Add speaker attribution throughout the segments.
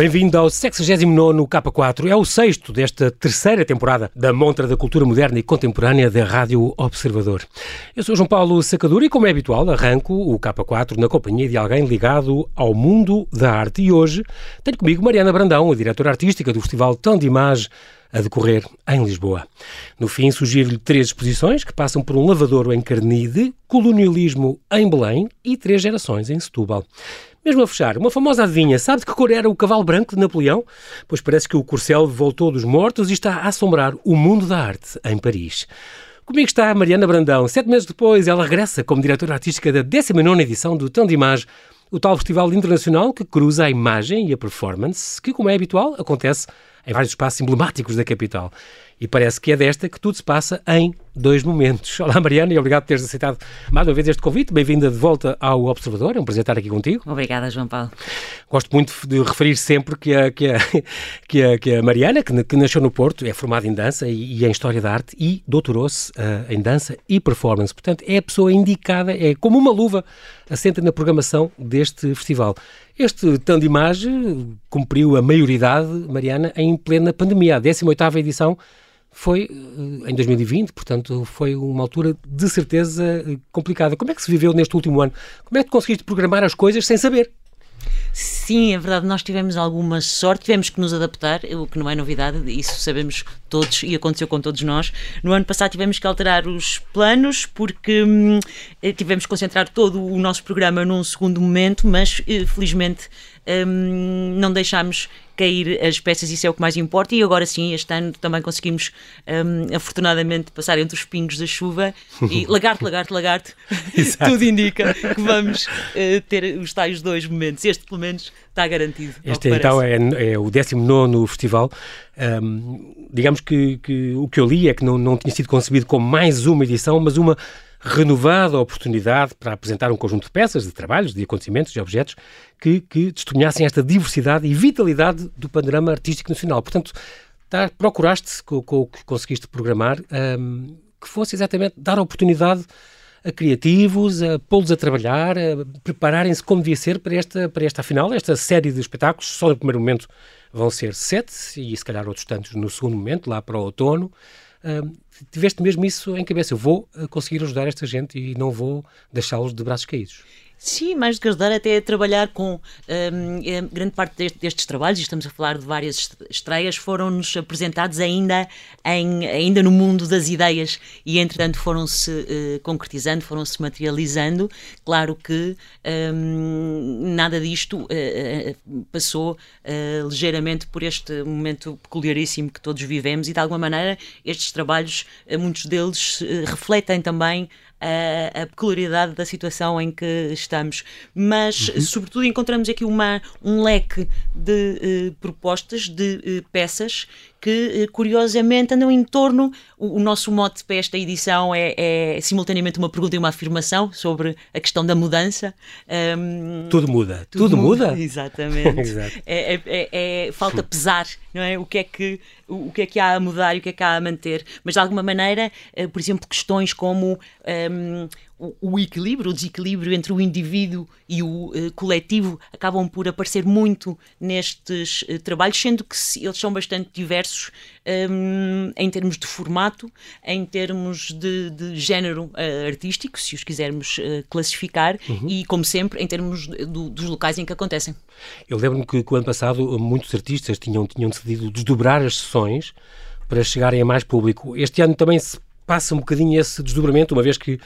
Speaker 1: Bem-vindo ao 69 K4. É o sexto desta terceira temporada da Montra da Cultura Moderna e Contemporânea da Rádio Observador. Eu sou João Paulo Sacadura e, como é habitual, arranco o K4 na companhia de alguém ligado ao mundo da arte. E hoje tenho comigo Mariana Brandão, a diretora artística do Festival Tão de Image, a decorrer em Lisboa. No fim, sugiro-lhe três exposições que passam por um lavadouro em Carnide, colonialismo em Belém e três gerações em Setúbal. Mesmo a fechar, uma famosa adivinha, sabe de que cor era o cavalo branco de Napoleão? Pois parece que o corcel voltou dos mortos e está a assombrar o mundo da arte em Paris. Comigo está a Mariana Brandão. Sete meses depois, ela regressa como diretora artística da 19 edição do Tão de Imagem, o tal festival internacional que cruza a imagem e a performance, que, como é habitual, acontece em vários espaços emblemáticos da capital. E parece que é desta que tudo se passa em dois momentos. Olá, Mariana, e obrigado por teres aceitado mais uma vez este convite. Bem-vinda de volta ao Observador. É um prazer estar aqui contigo.
Speaker 2: Obrigada, João Paulo.
Speaker 1: Gosto muito de referir sempre que a, que a, que a, que a Mariana, que, que, nasceu no Porto, é formada em dança e, e em História da Arte e doutorou-se uh, em dança e performance. Portanto, é a pessoa indicada, é como uma luva, assenta na programação deste festival. Este tanto de imagem cumpriu a maioridade, Mariana, em plena pandemia. A 18ª edição foi eh, em 2020, portanto, foi uma altura de certeza eh, complicada. Como é que se viveu neste último ano? Como é que conseguiste programar as coisas sem saber?
Speaker 2: Sim, é verdade, nós tivemos alguma sorte, tivemos que nos adaptar, o que não é novidade, isso sabemos todos e aconteceu com todos nós. No ano passado tivemos que alterar os planos porque hum, eh, tivemos que concentrar todo o nosso programa num segundo momento, mas felizmente hum, não deixámos cair as peças, isso é o que mais importa. E agora sim, este ano também conseguimos, um, afortunadamente, passar entre os pingos da chuva e lagarto, lagarto, lagarto, tudo indica que vamos uh, ter os tais dois momentos. Este, pelo menos, está garantido.
Speaker 1: Este então é, é, o 19 festival. Um, digamos que, que, o que eu li é que não, não tinha sido concebido como mais uma edição, mas uma renovada oportunidade para apresentar um conjunto de peças, de trabalhos, de acontecimentos, de objetos que, que testemunhassem esta diversidade e vitalidade do panorama artístico nacional. Portanto, tá, procuraste, com, com o que conseguiste programar, um, que fosse exatamente dar oportunidade a criativos, a pô-los a trabalhar, a prepararem-se como devia ser para esta, para esta final, esta série de espetáculos. Só no primeiro momento vão ser sete e se calhar outros tantos no segundo momento, lá para o outono uh, tiveste mesmo isso em cabeça. Eu vou uh, conseguir ajudar esta gente e não vou deixá-los de braços caídos.
Speaker 2: Sim, mais do que ajudar, até a trabalhar com um, grande parte deste, destes trabalhos, e estamos a falar de várias estreias, foram-nos apresentados ainda, em, ainda no mundo das ideias e, entretanto, foram-se uh, concretizando, foram-se materializando. Claro que um, nada disto uh, passou uh, ligeiramente por este momento peculiaríssimo que todos vivemos e, de alguma maneira, estes trabalhos, muitos deles refletem também a, a, peculiaridade da situação em que estamos. Mas, uhum. sobretudo, encontramos aqui uma, um leque de uh, propostas, de uh, peças que, uh, curiosamente, andam em torno. O, o, nosso mote para esta edição é, é, simultaneamente uma pergunta e uma afirmação sobre a questão da mudança.
Speaker 1: Um, tudo muda. Tudo, tudo muda? muda?
Speaker 2: Exatamente. é, é, é, é falta pesar, não é? O que é que o que é que há a mudar e o que é que há a manter, mas de alguma maneira, uh, por exemplo, questões como um, o, o, equilíbrio, o desequilíbrio entre o indivíduo e o uh, coletivo acabam por aparecer muito nestes uh, trabalhos, sendo que eles são bastante diversos um, em termos de formato, em termos de, de género artístico, se os quisermos classificar, uhum. e, como sempre, em termos do, dos locais em que acontecem.
Speaker 1: Eu lembro-me que, que o ano passado muitos artistas tinham, tinham decidido desdobrar as sessões para chegarem a mais público. Este ano também se passa um bocadinho esse desdobramento, uma vez que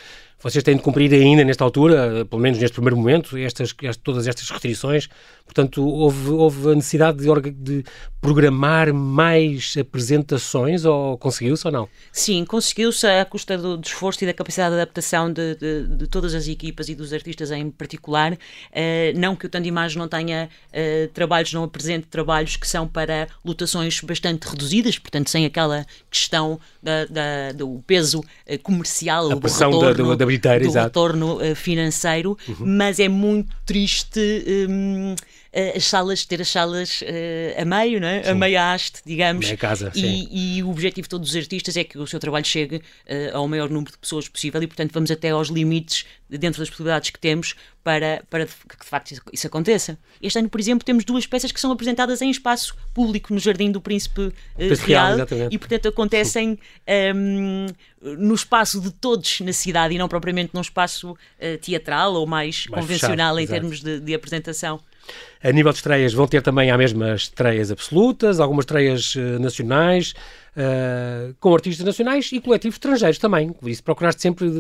Speaker 1: vocês têm de cumprir ainda nesta altura, pelo menos neste primeiro momento, estas, todas estas restrições. Portanto, houve, houve a necessidade de, de programar mais apresentações ou conseguiu-se ou não?
Speaker 2: Sim, conseguiu-se à custa do, do, esforço e da capacidade de adaptação de, de, de, todas as equipas e dos artistas em particular. Uh, não que o Tandimage não tenha uh, trabalhos, não apresente trabalhos que são para lotações bastante reduzidas, portanto, sem aquela questão da, da do peso uh, comercial,
Speaker 1: a pressão retorno, da, da
Speaker 2: do exato. retorno uh, financeiro, uhum. mas é muito triste. Um, uh, as salas, ter as salas uh, a meio, não é? a meia haste, digamos.
Speaker 1: Meia casa,
Speaker 2: e, e, o objetivo de todos os artistas é que o seu trabalho chegue ao maior número de pessoas possível e, portanto, vamos até aos limites dentro das possibilidades que temos para, para que de facto isso aconteça. Este ano, por exemplo, temos duas peças que são apresentadas em espaço público no Jardim do Príncipe uh, Real, Real e, portanto, acontecem um, ehm, no espaço de todos na cidade e não propriamente num espaço uh, teatral ou mais, mais convencional fechado, em exato. termos de, de apresentação.
Speaker 1: A nível de estreias, vão ter também as mesmas estreias absolutas, algumas estreias uh, nacionais, uh, com artistas nacionais e coletivos estrangeiros também. Por isso, procuraste sempre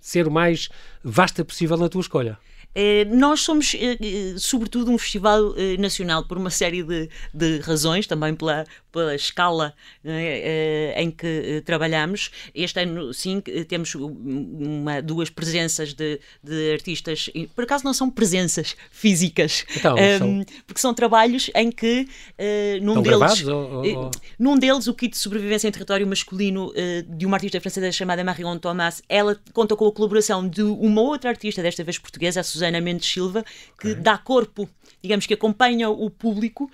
Speaker 1: ser o mais vasta possível na tua escolha.
Speaker 2: Eh, nós somos, eh, eh, sobretudo, um festival nacional por uma série de, de razões, também pela, pela escala é, em que trabalhamos. Este ano, sim, temos uma, duas presenças de, de artistas, por acaso não são presenças físicas,
Speaker 1: então, um, são...
Speaker 2: porque são trabalhos em que uh, num, deles, ou, ou... num deles o kit de sobrevivência em território masculino uh, de uma artista francesa chamada Marion Thomas, ela conta com a colaboração de uma outra artista, desta vez portuguesa, a Susana Mendes Silva, que okay. dá corpo, digamos que acompanha o público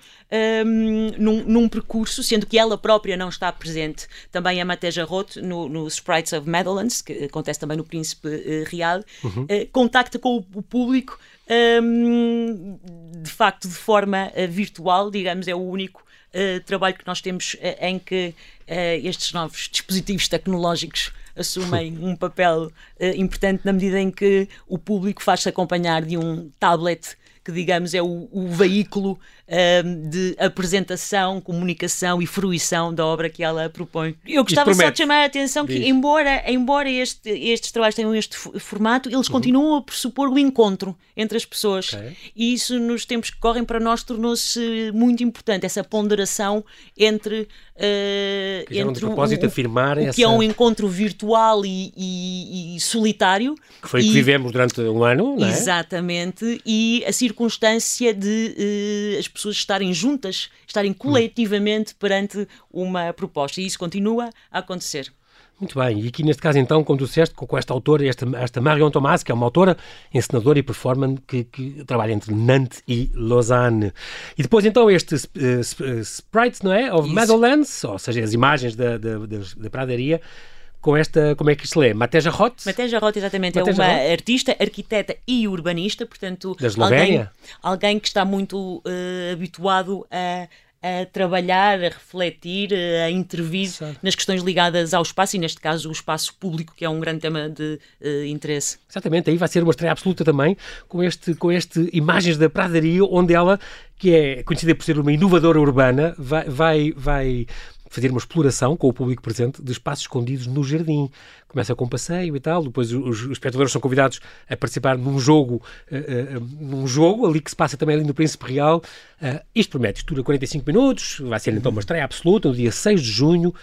Speaker 2: um, num, num, percurso, sendo que ela própria não está presente. Também a Mateja Roth, no, no Sprites of Meadowlands, que acontece também no Príncipe uh, Real, uhum. uh, contacta com o, o público um, de facto de forma uh, virtual, digamos, é o único uh, trabalho que nós temos uh, em que estes novos dispositivos tecnológicos assumem um papel importante na medida em que o público faz-se acompanhar de um tablet que digamos é o, o veículo um, de apresentação, comunicação e fruição da obra que ela propõe. Eu gostava só de chamar a atenção que, Diz. embora, embora este, estes trabalhos tenham este formato, eles uhum. continuam a pressupor o encontro entre as pessoas. Okay. E isso, nos tempos que correm, para nós tornou-se muito importante, essa ponderação entre. Uh,
Speaker 1: entre o, propósito o, afirmar
Speaker 2: o
Speaker 1: essa...
Speaker 2: que é um encontro virtual e, e, e solitário.
Speaker 1: Que foi o que vivemos durante um ano, não é?
Speaker 2: Exatamente. E a circunstância de uh, as pessoas estarem juntas, estarem coletivamente perante uma proposta. E isso continua a acontecer.
Speaker 1: Muito bem, e aqui neste caso então, como tu disseste, com esta autora, esta, esta Marion Thomas, que é uma autora, encenadora e performer que, que trabalha entre Nantes e Lausanne. E depois então este uh, uh, Sprites, não é? Of. Meadowlands, ou seja, as imagens da, da, da, da pradaria, com esta, como é que isto se lê? Mateja Roth?
Speaker 2: Mateja Roth, exatamente, Mateja é uma Roth? artista, arquiteta e urbanista, portanto,
Speaker 1: da alguém,
Speaker 2: alguém que está muito uh, habituado a a trabalhar, a refletir, a intervir nas questões ligadas ao espaço e, neste caso, o espaço público, que é um grande tema de uh, interesse.
Speaker 1: Exatamente, aí vai ser uma estreia absoluta também com este, com este Imagens da Pradaria, onde ela, que é conhecida por ser uma inovadora urbana, vai, vai, vai fazer uma exploração com o público presente de espaços escondidos no jardim. Começa com um passeio e tal, depois os, os espectadores são convidados a participar num jogo, uh, uh, num jogo ali que se passa também ali no Príncipe Real. Uh, isto promete, dura 45 minutos, vai ser então uma estreia absoluta no dia 6 de junho,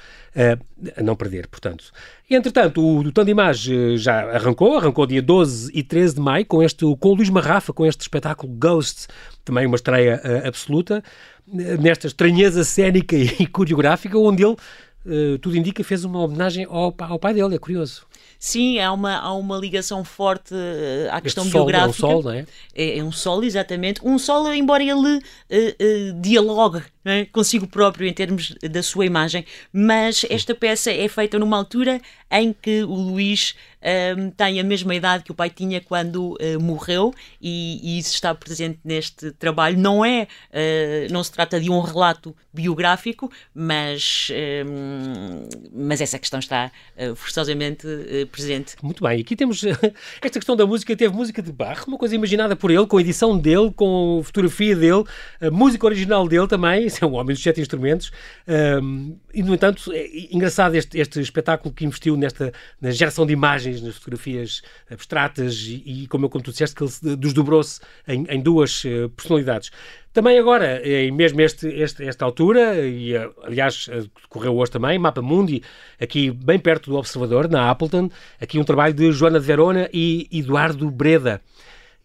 Speaker 1: a não perder, portanto. E, entretanto, o, o Imagem já arrancou, arrancou dia 12 e 13 de maio com, este, com o Luís Marrafa, com este espetáculo Ghosts, também uma estreia absoluta nesta estranheza cénica e coreográfica, onde ele, uh, tudo indica, fez uma homenagem ao, ao pai dele. É curioso.
Speaker 2: Sim, há uma, há uma ligação forte uh, à questão este biográfica.
Speaker 1: Sol, é um sol, não é?
Speaker 2: é? É, um sol, exatamente. Um sol, embora ele uh, uh, dialogue é? consigo próprio em termos da sua imagem, mas esta peça é feita numa altura em que o Luís um, tem a mesma idade que o pai tinha quando uh, morreu e, e, isso está presente neste trabalho. Não é, uh, não se trata de um relato biográfico, mas, um, mas essa questão está uh, forçosamente presente.
Speaker 1: Muito bem, aqui temos esta questão da música, teve música de Barro, uma coisa imaginada por ele, com a edição dele, com a fotografia dele, a música original dele também, é um homem dos sete instrumentos, um, e no entanto, é engraçado este, este espetáculo que investiu nesta na geração de imagens, nas fotografias abstratas e, e como, eu, como tu disseste, que ele desdobrou-se em, em, duas uh, personalidades. Também agora, em mesmo este, este, esta altura, e eh, aliás decorreu hoje também, Mapa Mundi, aqui bem perto do Observador, na Appleton, aqui um trabalho de Joana de Verona e Eduardo Breda.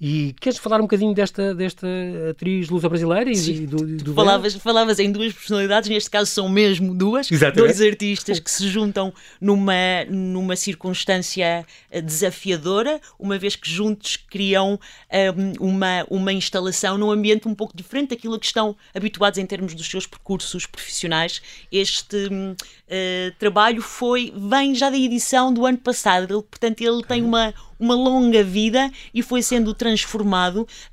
Speaker 1: E queres falar um bocadinho desta, desta atriz lusa-brasileira e do,
Speaker 2: do falavas, falavas em duas personalidades, neste caso são mesmo duas, Exatamente. dois artistas que se juntam numa, numa circunstância eh, desafiadora, uma vez que juntos criam um, eh, uma, uma instalação num ambiente um pouco diferente daquilo a que estão habituados em termos dos seus percursos profissionais. Este uh, trabalho foi vem já da edição do ano passado, portanto ele tem uma uma longa vida e foi sendo transformado.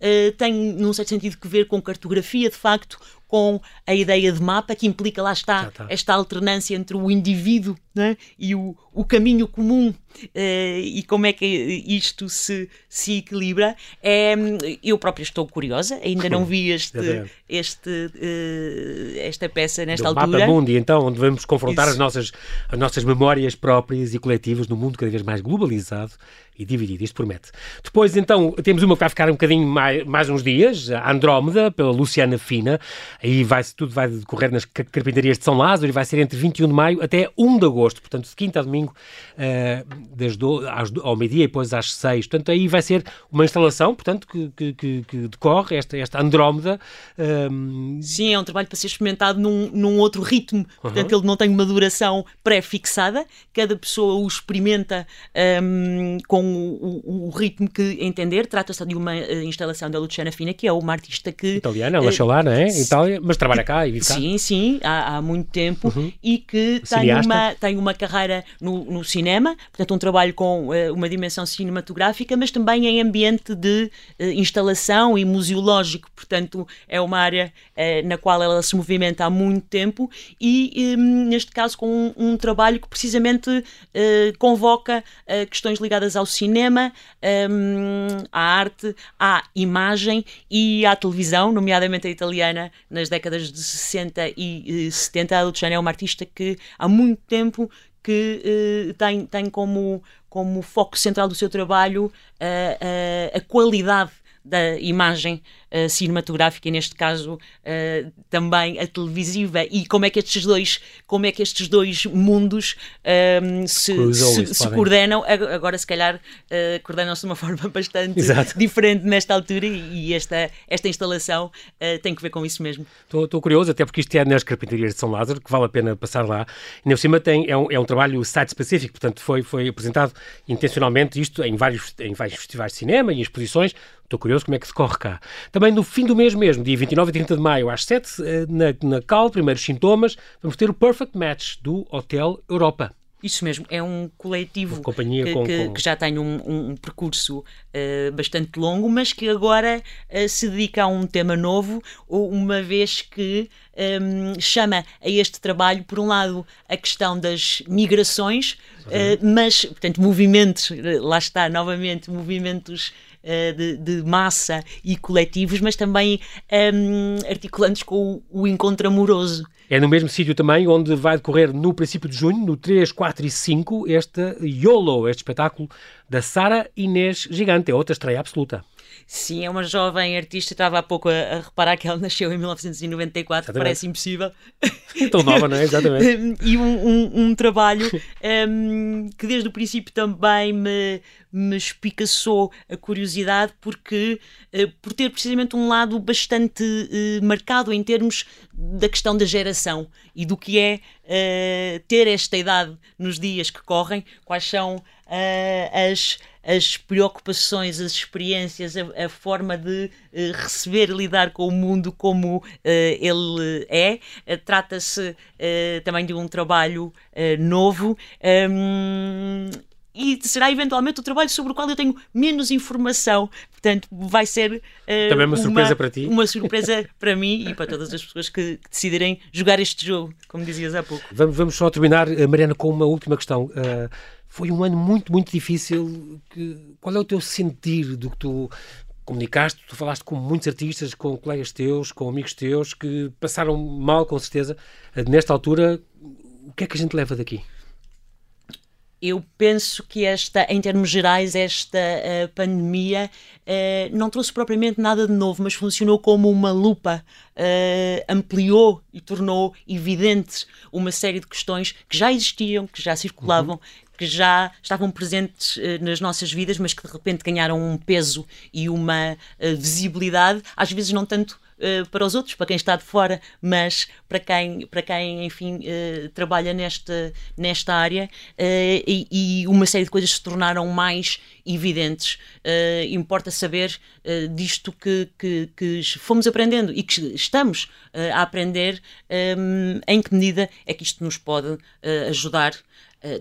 Speaker 2: Uh, tem, num certo sentido, que ver com cartografia, de facto, com a ideia de mapa, que implica, lá está, tá. esta alternância entre o indivíduo né, e o, o caminho comum uh, e como é que isto se, se equilibra. É, eu própria estou curiosa, ainda não vi este, este, uh, esta peça nesta
Speaker 1: Do
Speaker 2: altura.
Speaker 1: Mapa Mundi, então, onde vamos confrontar as nossas, as nossas memórias próprias e coletivas no mundo cada vez mais globalizado e dividido, isto promete. Depois, então, temos uma que vai ficar um bocadinho mais, mais uns dias, a Andrómeda, pela Luciana Fina, aí vai tudo vai decorrer nas carpintarias de São Lázaro e vai ser entre 21 de maio até 1 de agosto, portanto, de quinta a domingo, uh, das do, às, ao meio-dia e depois às 6. Portanto, aí vai ser uma instalação, portanto, que, que, que, que decorre, esta, esta Andrómeda.
Speaker 2: Um... Sim, é um trabalho para ser experimentado num, num outro ritmo, portanto, ele não tem uma duração pré-fixada, cada pessoa o experimenta um, com o, o, ritmo que entender. Trata-se de uma uh, instalação da Luciana Fina, que é uma artista que.
Speaker 1: Italiana, ela nasceu lá, não é? Itália, mas trabalha cá e vive cá.
Speaker 2: Sim, sim, há, há muito tempo uhum. e que tem uma, tem uma carreira no, no, cinema, portanto, um trabalho com uh, uma dimensão cinematográfica, mas também em ambiente de uh, instalação e museológico, portanto, é uma área na qual ela se movimenta há muito tempo e, um, neste caso, com um, um trabalho que precisamente convoca questões ligadas ao cinema, um, à arte, à imagem e à televisão, nomeadamente a italiana, nas décadas de 60 e 70. Eh, a Luciana é uma artista que há muito tempo que uh, tem, tem como, como foco central do seu trabalho uh, uh, a qualidade da imagem uh, cinematográfica e neste caso uh, também a televisiva. E como é que estes dois como é que estes dois mundos um, se, se, se coordenam? Agora se calhar uh, coordenam-se de uma forma bastante Exato. diferente nesta altura e, e esta, esta instalação tem que ver com isso mesmo.
Speaker 1: Estou curioso até porque isto é nas carpintarias de São Lázaro que vale a pena passar lá. E por cima tem, é, um, é um trabalho site específico portanto foi, foi apresentado intencionalmente isto em vários, em vários festivais de cinema e exposições Estou curioso como é que decorre cá. Também no fim do mês mesmo, dia 29 e 30 de maio, às 7, eh, na, na CAL, primeiros sintomas, vamos ter o Perfect Match do Hotel Europa.
Speaker 2: Isso mesmo, é um coletivo que, com, que, com... que, já tem um, um percurso uh, bastante longo, mas que agora uh, se dedica a um tema novo, uma vez que um, ehm, chama a este trabalho, por um lado, a questão das migrações, uh, mas, portanto, movimentos, lá está, novamente, movimentos eh, de, de, massa e coletivos, mas também um, ehm, articulando com o, o encontro amoroso.
Speaker 1: É no mesmo sítio também onde vai decorrer no princípio de junho, no 3, 4 e 5, este YOLO, este espetáculo da Sara Inês Gigante, é outra estreia absoluta.
Speaker 2: Sim, é uma jovem artista. Estava há pouco a, a reparar que ela nasceu em 1994, Exatamente. parece impossível.
Speaker 1: Tão nova, não é? Exatamente.
Speaker 2: e um, um, um trabalho um, que desde o princípio também me, me espicaçou a curiosidade, porque uh, por ter precisamente um lado bastante uh, marcado em termos da questão da geração e do que é uh, ter esta idade nos dias que correm, quais são as as preocupações, as experiências, a, a forma de uh, receber e lidar com o mundo como uh, ele é. Uh, Trata-se também de um trabalho novo. Um, e será eventualmente o trabalho sobre o qual eu tenho menos informação. Portanto, vai ser
Speaker 1: uh, também uma surpresa para ti.
Speaker 2: Uma surpresa para mim e para todas as pessoas que, que, decidirem jogar este jogo, como dizias há pouco.
Speaker 1: Vamos, vamos só terminar, Mariana, com uma última questão. Uh, foi um ano muito, muito difícil. Que, qual é o teu sentir do que tu comunicaste? Tu falaste com muitos artistas, com colegas teus, com amigos teus, que passaram mal, com certeza. Nesta altura, o que é que a gente leva daqui?
Speaker 2: eu penso que esta, em termos gerais, esta uh, pandemia uh, não trouxe propriamente nada de novo, mas funcionou como uma lupa, uh, ampliou e tornou evidentes uma série de questões que já existiam, que já circulavam, uhum. Que já estavam presentes uh, nas nossas vidas, mas que de repente ganharam um peso e uma uh, visibilidade, às vezes não tanto Uh, para os outros, para quem está de fora, mas para quem, para quem enfim, uh, trabalha nesta, nesta área uh, e, e, uma série de coisas se tornaram mais evidentes. importa saber disto que, que, que, fomos aprendendo e que estamos a aprender, um, em que medida é que isto nos pode ajudar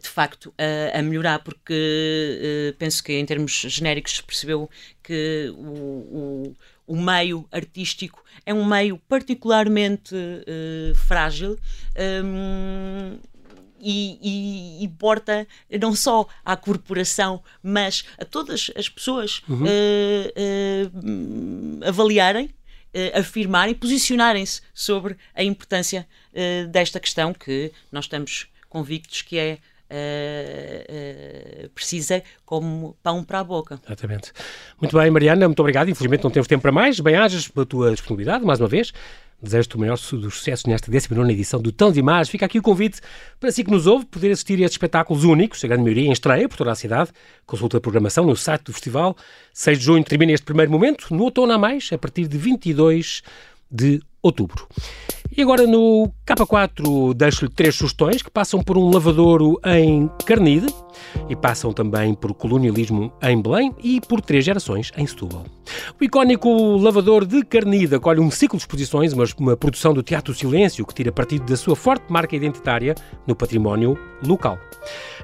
Speaker 2: de facto a, a, melhorar, porque uh, penso que em termos genéricos se percebeu que o, o meio artístico é um meio particularmente uh, frágil. Um, e, e, e, porta não só à corporação, mas a todas as pessoas uhum. uh, uh, avaliarem, uh, afirmarem, posicionarem-se sobre a importância desta questão que nós estamos convictos que é uh, precisa como pão para a boca.
Speaker 1: Exatamente. Muito bem, Mariana, muito obrigado. Infelizmente não temos tempo para mais. Bem-ajas pela tua disponibilidade, mais uma vez. Desejo-te o maior dos sucessos nesta 19 edição do Tão de. Fica aqui o convite para si que nos ouve poder assistir a estes espetáculos únicos, a grande maioria em estreia por toda a cidade. Consulta a programação no site do festival. 6 de junho termina este primeiro momento. No outono há mais, a partir de 22 de outubro. E agora no K4 deixo-lhe três sugestões que passam por um lavadouro em Carnide e passam também por colonialismo em Belém e por três gerações em Setúbal. O icónico lavador de Carnide acolhe um ciclo de exposições, uma, uma produção do Teatro Silêncio que tira partido da sua forte marca identitária no património local.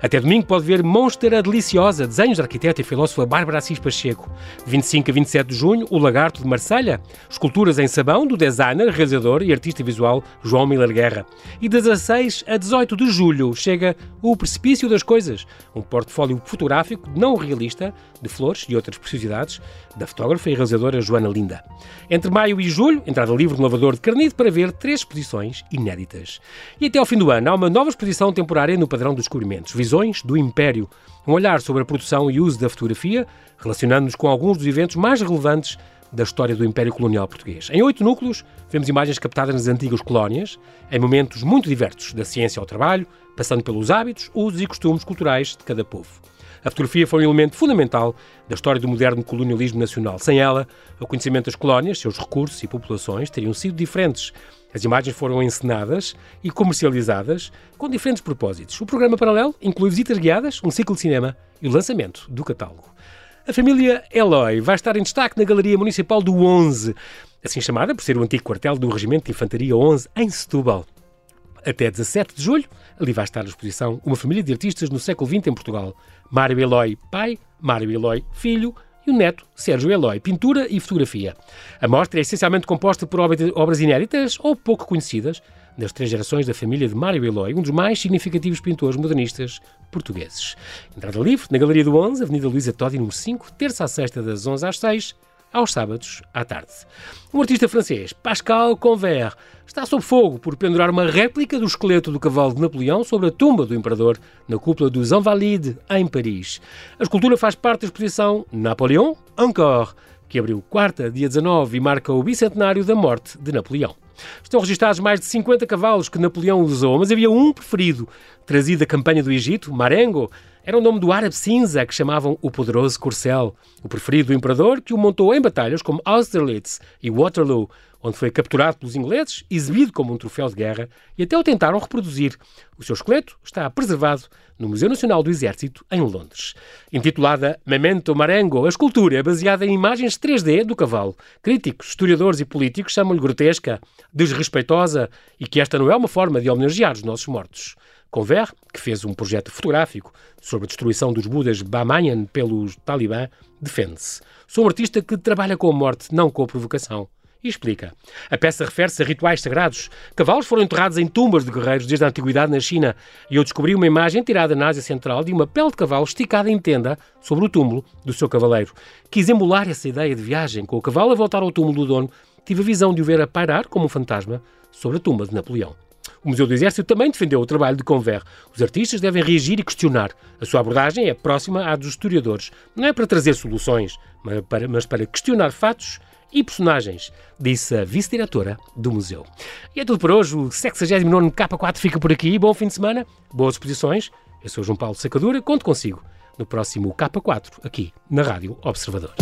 Speaker 1: Até domingo pode ver Monster a Deliciosa, desenhos da arquiteta e filósofa Bárbara Assis Pacheco. 25 a 27 de junho, O Lagarto de Marselha, esculturas em sabão do designer, realizador e artista visual João Miller Guerra. E 16 a 18 de julho chega O Precipício das Coisas, um portfólio fotográfico não realista de flores e outras preciosidades da fotógrafa e realizadora Joana Linda. Entre maio e julho, entrada livre no lavador de Carnide para ver três exposições inéditas. E até ao fim do ano há uma nova exposição temporária no Padrão dos Descobrimentos, Visões do Império, um olhar sobre a produção e uso da fotografia, relacionando-nos com alguns dos eventos mais relevantes da história do Império Colonial Português. Em oito núcleos, vemos imagens captadas nas antigas colónias, em momentos muito diversos, da ciência ao trabalho, passando pelos hábitos, usos e costumes culturais de cada povo. A fotografia foi um elemento fundamental da história do moderno colonialismo nacional. Sem ela, o conhecimento das colónias, seus recursos e populações teriam sido diferentes. As imagens foram encenadas e comercializadas com diferentes propósitos. O programa paralelo inclui visitas guiadas, um ciclo de cinema e o lançamento do catálogo. A família Eloy vai estar em destaque na Galeria Municipal do 11, assim chamada por ser o antigo quartel do Regimento de Infantaria 11 em Setúbal. Até 17 de julho, ali vai estar a exposição Uma Família de Artistas no século XX em Portugal. Mário Eloy, pai, Mário Eloy, filho, e o neto, Sérgio Eloy, pintura e fotografia. A mostra é essencialmente composta por obras inéditas ou pouco conhecidas das três gerações da família de Mário Eloy, um dos mais significativos pintores modernistas portugueses. Entrada livre na Galeria do 11, Avenida Luísa Todi, número 5, terça a sexta, das 11 às 6, aos sábados à tarde. Um artista francês, Pascal Convert, está sob fogo por pendurar uma réplica do esqueleto do cavalo de Napoleão sobre a tumba do imperador na cúpula dos Invalides, em Paris. A escultura faz parte da exposição Napoleon Encore, que abriu quarta, dia 19 e marca o bicentenário da morte de Napoleão. Estão registados mais de 50 cavalos que Napoleão usou, mas havia um preferido, trazido da campanha do Egito, Marengo, era o nome do árabe cinza que chamavam o poderoso corcel, o preferido do imperador que o montou em batalhas como Austerlitz e Waterloo, onde foi capturado pelos ingleses, exibido como um troféu de guerra e até o tentaram reproduzir. O seu esqueleto está preservado no Museu Nacional do Exército, em Londres. Intitulada Memento Marengo, a escultura é baseada em imagens 3D do cavalo. Críticos, historiadores e políticos chamam-lhe grotesca, desrespeitosa e que esta não é uma forma de homenagear os nossos mortos. Conver, que fez um projeto fotográfico sobre a destruição dos Budas Bamayan pelos Talibã, defende-se. Sou um artista que trabalha com a morte, não com a provocação. E explica. A peça refere-se a rituais sagrados. Cavalos foram enterrados em tumbas de guerreiros desde a antiguidade na China e eu descobri uma imagem tirada na Ásia Central de uma pele de cavalo esticada em tenda sobre o túmulo do seu cavaleiro. Quis emular essa ideia de viagem. Com o cavalo a voltar ao túmulo do dono, tive a visão de o ver a pairar como um fantasma sobre a tumba de Napoleão. O Museu do Exército também defendeu o trabalho de Conver. Os artistas devem reagir e questionar. A sua abordagem é próxima à dos historiadores. Não é para trazer soluções, mas para, mas para questionar fatos e personagens, disse a vice-diretora do museu. E é tudo por hoje. O 69 K4 fica por aqui. Bom fim de semana, boas exposições Eu sou João Paulo Sacadura, conto consigo no próximo K4, aqui na Rádio Observador.